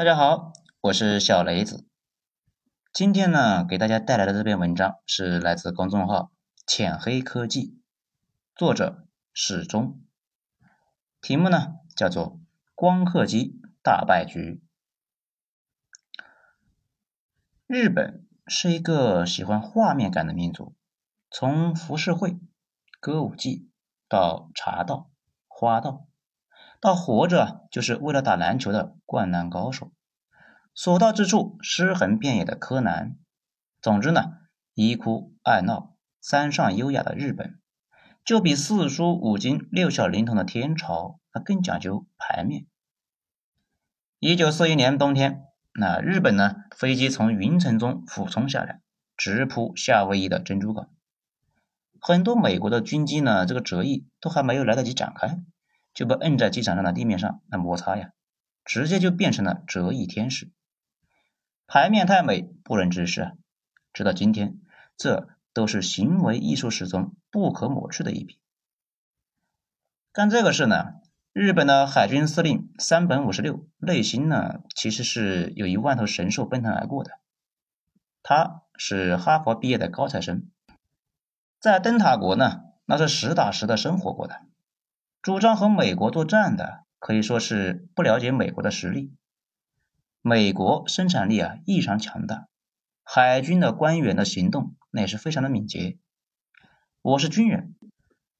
大家好，我是小雷子。今天呢，给大家带来的这篇文章是来自公众号“浅黑科技”，作者史忠。题目呢叫做《光刻机大败局》。日本是一个喜欢画面感的民族，从浮世绘、歌舞伎到茶道、花道。到活着就是为了打篮球的灌篮高手，所到之处尸横遍野的柯南。总之呢，一哭二闹三上优雅的日本，就比四书五经六小龄童的天朝，那更讲究牌面。一九四一年冬天，那日本呢，飞机从云层中俯冲下来，直扑夏威夷的珍珠港。很多美国的军机呢，这个折翼都还没有来得及展开。就被摁在机场上的地面上那摩擦呀，直接就变成了折翼天使。牌面太美，不忍直视！直到今天，这都是行为艺术史中不可抹去的一笔。干这个事呢，日本的海军司令山本五十六内心呢，其实是有一万头神兽奔腾而过的。他是哈佛毕业的高材生，在灯塔国呢，那是实打实的生活过的。主张和美国作战的可以说是不了解美国的实力。美国生产力啊异常强大，海军的官员的行动那也是非常的敏捷。我是军人，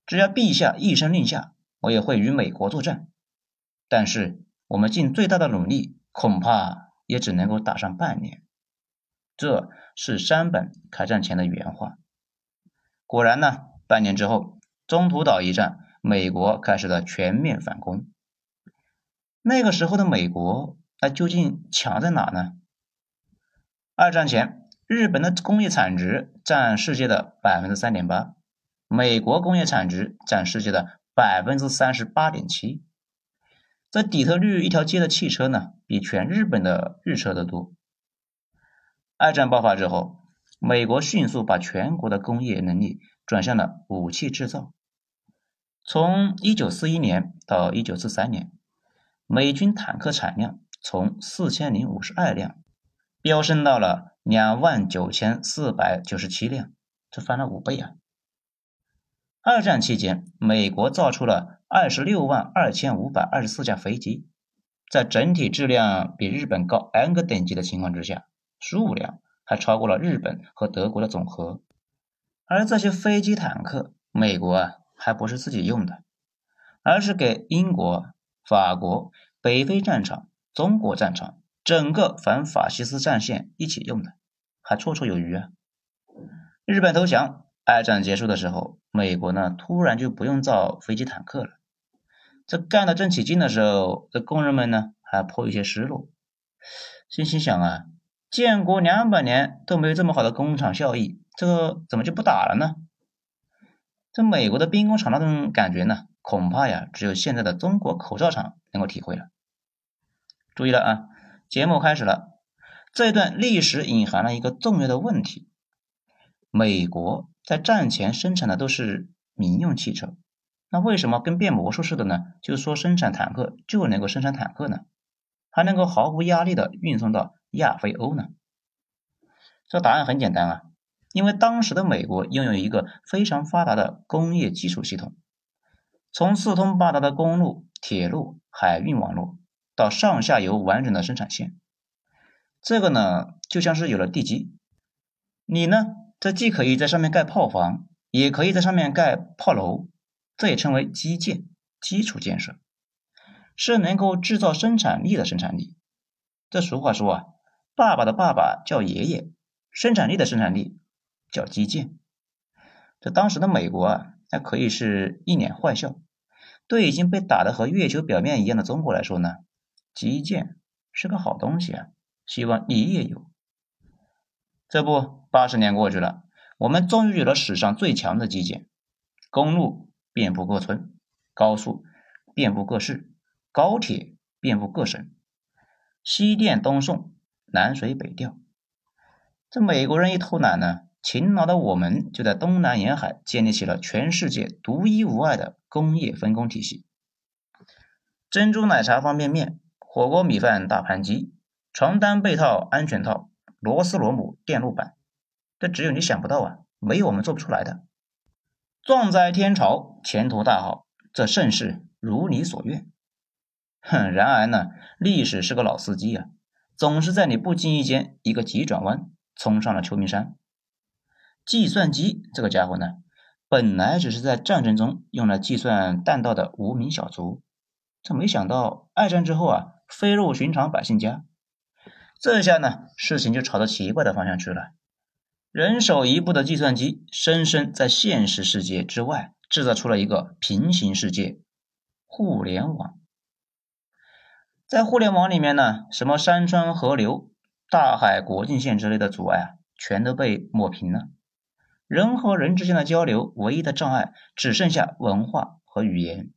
只要陛下一声令下，我也会与美国作战。但是我们尽最大的努力，恐怕也只能够打上半年。这是山本开战前的原话。果然呢，半年之后，中途岛一战。美国开始了全面反攻。那个时候的美国，那究竟强在哪呢？二战前，日本的工业产值占世界的百分之三点八，美国工业产值占世界的百分之三十八点七。在底特律一条街的汽车呢，比全日本的日车都多。二战爆发之后，美国迅速把全国的工业能力转向了武器制造。从一九四一年到一九四三年，美军坦克产量从四千零五十二辆飙升到了两万九千四百九十七辆，这翻了五倍啊！二战期间，美国造出了二十六万二千五百二十四架飞机，在整体质量比日本高 n 个等级的情况之下，数量还超过了日本和德国的总和。而这些飞机坦克，美国啊。还不是自己用的，而是给英国、法国、北非战场、中国战场整个反法西斯战线一起用的，还绰绰有余啊！日本投降，二战结束的时候，美国呢突然就不用造飞机坦克了。这干得正起劲的时候，这工人们呢还颇有些失落，心心想啊，建国两百年都没有这么好的工厂效益，这个怎么就不打了呢？这美国的兵工厂那种感觉呢，恐怕呀，只有现在的中国口罩厂能够体会了。注意了啊，节目开始了。这一段历史隐含了一个重要的问题：美国在战前生产的都是民用汽车，那为什么跟变魔术似的呢？就是说生产坦克就能够生产坦克呢？还能够毫无压力的运送到亚非欧呢？这答案很简单啊。因为当时的美国拥有一个非常发达的工业基础系统，从四通八达的公路、铁路、海运网络到上下游完整的生产线，这个呢就像是有了地基，你呢这既可以在上面盖炮房，也可以在上面盖炮楼，这也称为基建、基础建设，是能够制造生产力的生产力。这俗话说啊，爸爸的爸爸叫爷爷，生产力的生产力。叫基建，这当时的美国啊，那可以是一脸坏笑。对已经被打得和月球表面一样的中国来说呢，基建是个好东西啊，希望你也有。这不，八十年过去了，我们终于有了史上最强的基建：公路遍布各村，高速遍布各市，高铁遍布各省，西电东送，南水北调。这美国人一偷懒呢？勤劳的我们就在东南沿海建立起了全世界独一无二的工业分工体系。珍珠奶茶方便面、火锅米饭大盘鸡、床单被套、安全套、螺丝螺母、电路板，这只有你想不到啊，没有我们做不出来的。壮哉天朝，前途大好，这盛世如你所愿。哼，然而呢，历史是个老司机啊，总是在你不经意间一个急转弯，冲上了秋名山。计算机这个家伙呢，本来只是在战争中用来计算弹道的无名小卒，这没想到二战之后啊，飞入寻常百姓家。这下呢，事情就朝着奇怪的方向去了。人手一部的计算机，深深在现实世界之外制造出了一个平行世界——互联网。在互联网里面呢，什么山川河流、大海国境线之类的阻碍啊，全都被抹平了。人和人之间的交流，唯一的障碍只剩下文化和语言。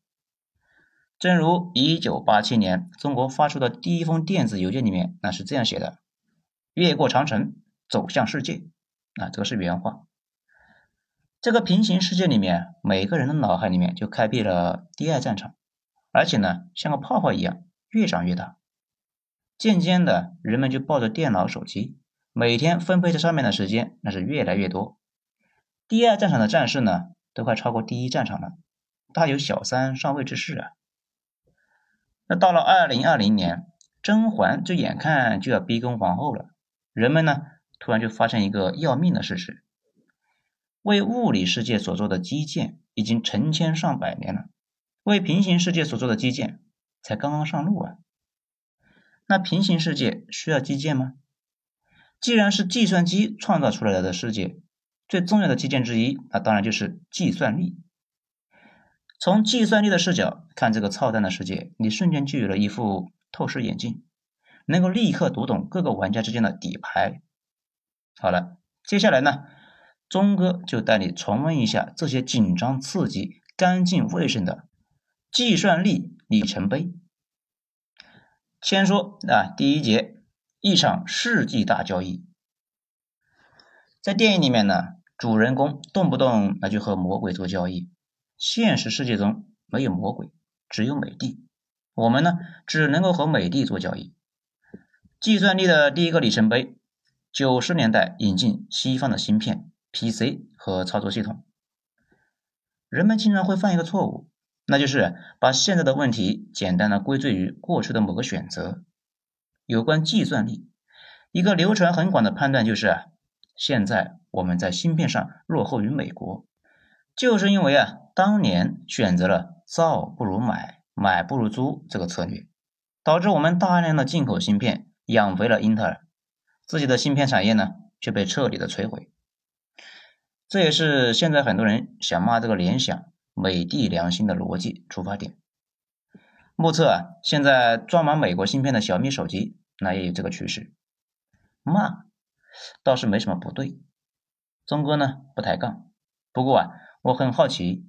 正如一九八七年中国发出的第一封电子邮件里面，那是这样写的：“越过长城，走向世界。”啊，这个是原话。这个平行世界里面，每个人的脑海里面就开辟了第二战场，而且呢，像个泡泡一样越长越大。渐渐的，人们就抱着电脑、手机，每天分配在上面的时间那是越来越多。第二战场的战事呢，都快超过第一战场了，大有小三上位之势啊！那到了二零二零年，甄嬛就眼看就要逼宫皇后了，人们呢？突然就发现一个要命的事实：为物理世界所做的基建已经成千上百年了，为平行世界所做的基建才刚刚上路啊！那平行世界需要基建吗？既然是计算机创造出来的世界，最重要的基建之一，那当然就是计算力。从计算力的视角看这个操蛋的世界，你瞬间就有了一副透视眼镜，能够立刻读懂各个玩家之间的底牌。好了，接下来呢，钟哥就带你重温一下这些紧张刺激、干净卫生的计算力里程碑。先说啊，第一节，一场世纪大交易。在电影里面呢，主人公动不动那就和魔鬼做交易。现实世界中没有魔鬼，只有美帝。我们呢，只能够和美帝做交易。计算力的第一个里程碑。九十年代引进西方的芯片、PC 和操作系统，人们经常会犯一个错误，那就是把现在的问题简单的归罪于过去的某个选择。有关计算力，一个流传很广的判断就是：现在我们在芯片上落后于美国，就是因为啊，当年选择了造不如买、买不如租这个策略，导致我们大量的进口芯片养肥了英特尔。自己的芯片产业呢，却被彻底的摧毁。这也是现在很多人想骂这个联想、美的良心的逻辑出发点。目测啊，现在装满美国芯片的小米手机，那也有这个趋势。骂倒是没什么不对，钟哥呢不抬杠。不过啊，我很好奇，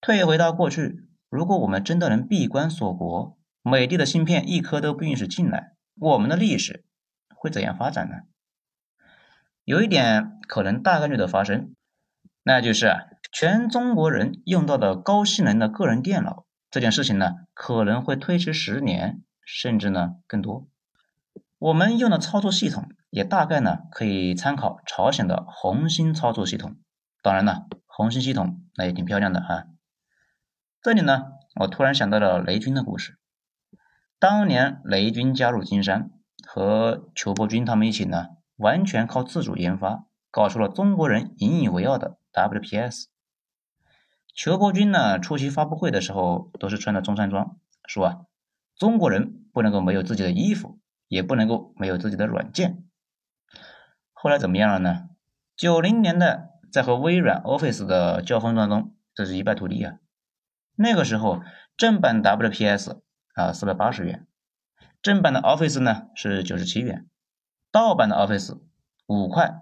退回到过去，如果我们真的能闭关锁国，美的的芯片一颗都不允许进来，我们的历史。会怎样发展呢？有一点可能大概率的发生，那就是啊全中国人用到的高性能的个人电脑这件事情呢，可能会推迟十年，甚至呢更多。我们用的操作系统也大概呢可以参考朝鲜的红星操作系统。当然了，红星系统那也挺漂亮的哈。这里呢，我突然想到了雷军的故事。当年雷军加入金山。和裘伯君他们一起呢，完全靠自主研发，搞出了中国人引以为傲的 WPS。裘伯君呢，出席发布会的时候都是穿的中山装，说啊，中国人不能够没有自己的衣服，也不能够没有自己的软件。后来怎么样了呢？九零年代在和微软 Office 的交锋当中，这是一败涂地啊。那个时候正版 WPS 啊，四百八十元。正版的 Office 呢是九十七元，盗版的 Office 五块。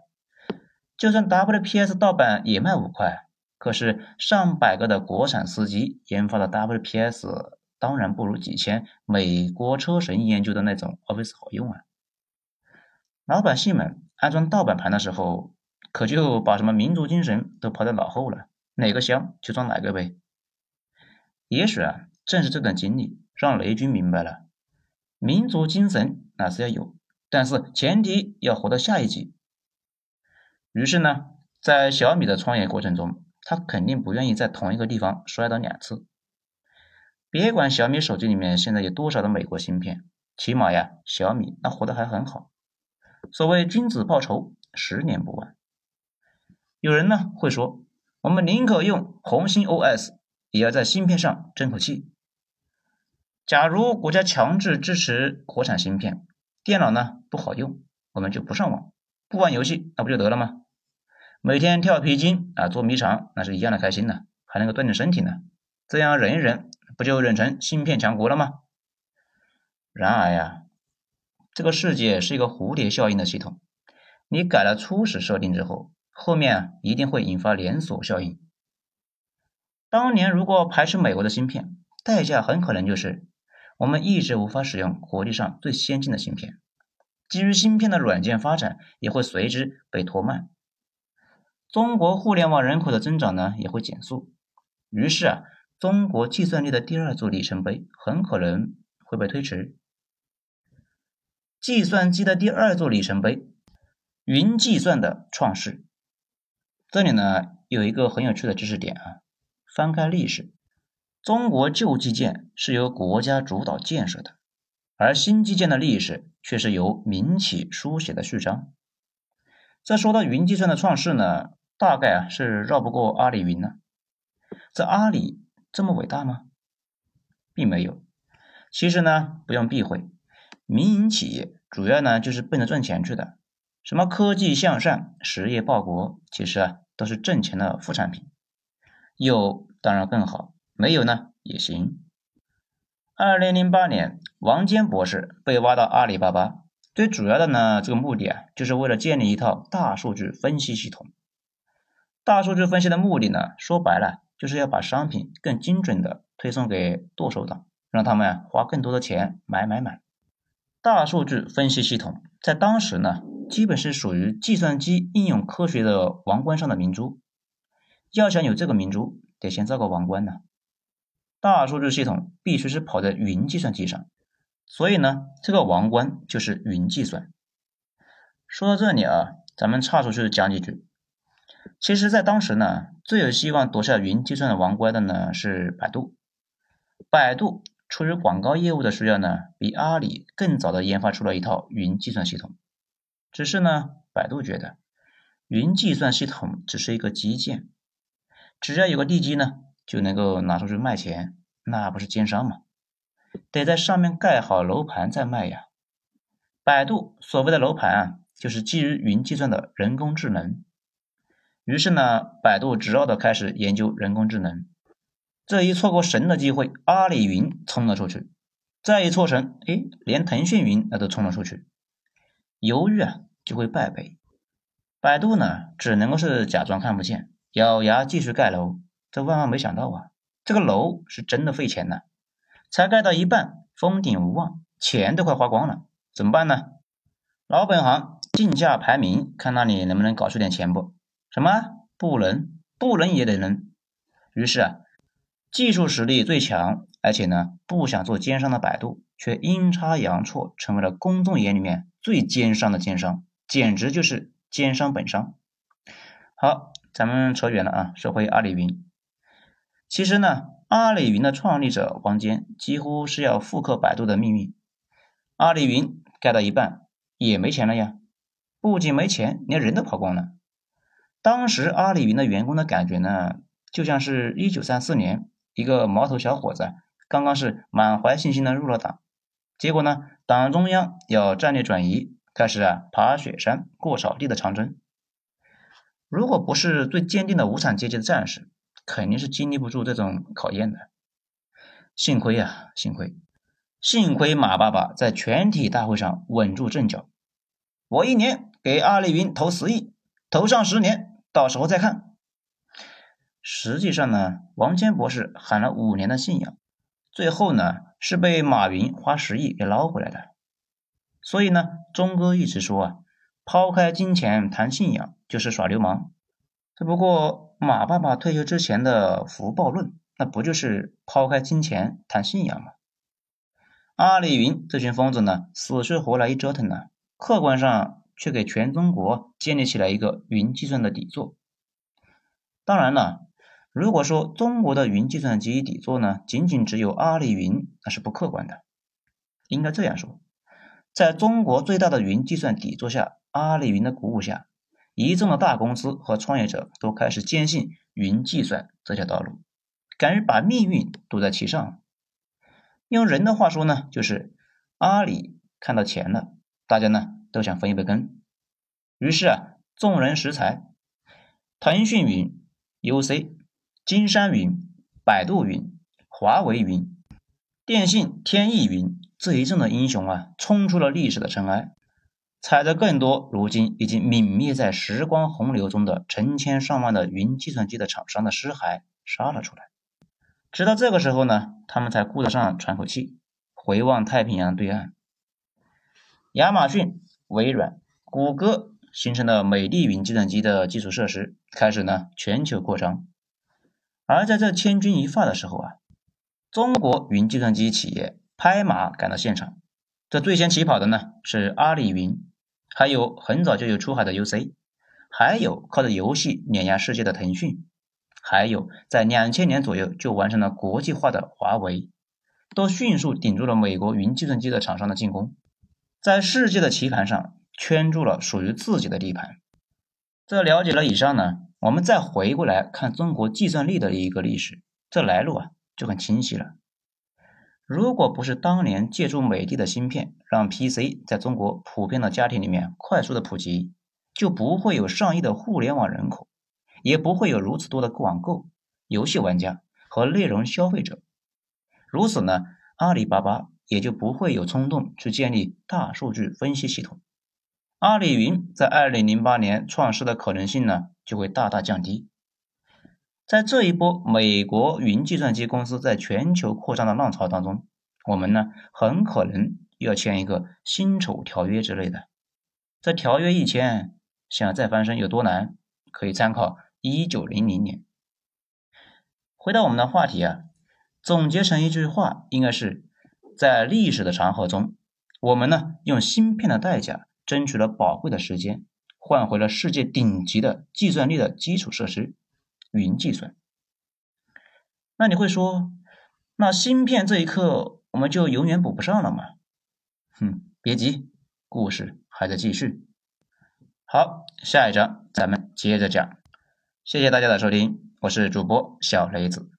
就算 WPS 盗版也卖五块，可是上百个的国产司机研发的 WPS 当然不如几千美国车神研究的那种 Office 好用啊。老百姓们安装盗版盘的时候，可就把什么民族精神都抛在脑后了，哪个香就装哪个呗。也许啊，正是这段经历让雷军明白了。民族精神那是要有，但是前提要活到下一级。于是呢，在小米的创业过程中，他肯定不愿意在同一个地方摔倒两次。别管小米手机里面现在有多少的美国芯片，起码呀，小米那活得还很好。所谓君子报仇，十年不晚。有人呢会说，我们宁可用红星 OS，也要在芯片上争口气。假如国家强制支持国产芯片，电脑呢不好用，我们就不上网，不玩游戏，那不就得了吗？每天跳皮筋啊，捉迷藏，那是一样的开心呢，还能够锻炼身体呢。这样忍一忍，不就忍成芯片强国了吗？然而呀，这个世界是一个蝴蝶效应的系统，你改了初始设定之后，后面一定会引发连锁效应。当年如果排斥美国的芯片，代价很可能就是我们一直无法使用国际上最先进的芯片，基于芯片的软件发展也会随之被拖慢。中国互联网人口的增长呢也会减速，于是啊，中国计算力的第二座里程碑很可能会被推迟。计算机的第二座里程碑，云计算的创世。这里呢有一个很有趣的知识点啊，翻开历史，中国旧基建是由国家主导建设的，而新基建的历史却是由民企书写的序章。这说到云计算的创世呢？大概啊是绕不过阿里云呢。这阿里这么伟大吗？并没有。其实呢，不用避讳，民营企业主要呢就是奔着赚钱去的。什么科技向善、实业报国，其实啊都是挣钱的副产品。有当然更好，没有呢也行。二零零八年，王坚博士被挖到阿里巴巴，最主要的呢这个目的啊，就是为了建立一套大数据分析系统。大数据分析的目的呢，说白了就是要把商品更精准的推送给剁手党，让他们花更多的钱买买买。大数据分析系统在当时呢，基本是属于计算机应用科学的王冠上的明珠。要想有这个明珠，得先造个王冠呢。大数据系统必须是跑在云计算机上，所以呢，这个王冠就是云计算。说到这里啊，咱们岔出去讲几句。其实，在当时呢，最有希望夺下云计算的王冠的呢是百度。百度出于广告业务的需要呢，比阿里更早的研发出了一套云计算系统。只是呢，百度觉得云计算系统只是一个基建，只要有个地基呢，就能够拿出去卖钱，那不是奸商吗？得在上面盖好楼盘再卖呀。百度所谓的楼盘啊，就是基于云计算的人工智能。于是呢，百度执拗的开始研究人工智能。这一错过神的机会，阿里云冲了出去；再一错神，哎，连腾讯云那都冲了出去。犹豫啊，就会败北。百度呢，只能够是假装看不见，咬牙继续盖楼。这万万没想到啊，这个楼是真的费钱呢，才盖到一半，封顶无望，钱都快花光了，怎么办呢？老本行，竞价排名，看那里能不能搞出点钱不？什么不能？不能也得能。于是啊，技术实力最强，而且呢不想做奸商的百度，却阴差阳错成为了公众眼里面最奸商的奸商，简直就是奸商本商。好，咱们扯远了啊，说回阿里云。其实呢，阿里云的创立者王坚几乎是要复刻百度的命运。阿里云盖到一半也没钱了呀，不仅没钱，连人都跑光了。当时阿里云的员工的感觉呢，就像是一九三四年一个毛头小伙子刚刚是满怀信心的入了党，结果呢，党中央要战略转移，开始啊爬雪山过草地的长征。如果不是最坚定的无产阶级的战士，肯定是经历不住这种考验的。幸亏啊，幸亏，幸亏马爸爸在全体大会上稳住阵脚。我一年给阿里云投十亿，投上十年。到时候再看。实际上呢，王坚博士喊了五年的信仰，最后呢是被马云花十亿给捞回来的。所以呢，钟哥一直说啊，抛开金钱谈信仰就是耍流氓。只不过马爸爸退休之前的福报论，那不就是抛开金钱谈信仰吗？阿里云这群疯子呢，死去活来一折腾呢，客观上却给全中国建立起来一个云计算的底座。当然了，如果说中国的云计算机底座呢，仅仅只有阿里云，那是不客观的。应该这样说，在中国最大的云计算底座下，阿里云的鼓舞下，一众的大公司和创业者都开始坚信云计算这条道路，敢于把命运赌在其上。用人的话说呢，就是阿里看到钱了，大家呢都想分一杯羹。于是啊，众人拾柴，腾讯云、UC、金山云、百度云、华为云、电信、天翼云这一阵的英雄啊，冲出了历史的尘埃，踩着更多如今已经泯灭在时光洪流中的成千上万的云计算机的厂商的尸骸，杀了出来。直到这个时候呢，他们才顾得上喘口气，回望太平洋对岸。亚马逊、微软、谷歌形成的美的云计算机的基础设施开始呢全球扩张。而在这千钧一发的时候啊，中国云计算机企业拍马赶到现场。这最先起跑的呢是阿里云，还有很早就有出海的 UC，还有靠着游戏碾压世界的腾讯。还有，在两千年左右就完成了国际化的华为，都迅速顶住了美国云计算机的厂商的进攻，在世界的棋盘上圈住了属于自己的地盘。这了解了以上呢，我们再回过来看中国计算力的一个历史，这来路啊就很清晰了。如果不是当年借助美的的芯片，让 PC 在中国普遍的家庭里面快速的普及，就不会有上亿的互联网人口。也不会有如此多的网购、游戏玩家和内容消费者。如此呢，阿里巴巴也就不会有冲动去建立大数据分析系统。阿里云在二零零八年创世的可能性呢，就会大大降低。在这一波美国云计算机公司在全球扩张的浪潮当中，我们呢很可能要签一个辛丑条约之类的。这条约一签，想再翻身有多难？可以参考。一九零零年，回到我们的话题啊，总结成一句话，应该是在历史的长河中，我们呢用芯片的代价争取了宝贵的时间，换回了世界顶级的计算力的基础设施——云计算。那你会说，那芯片这一刻我们就永远补不上了吗？哼，别急，故事还在继续。好，下一章咱们接着讲。谢谢大家的收听，我是主播小雷子。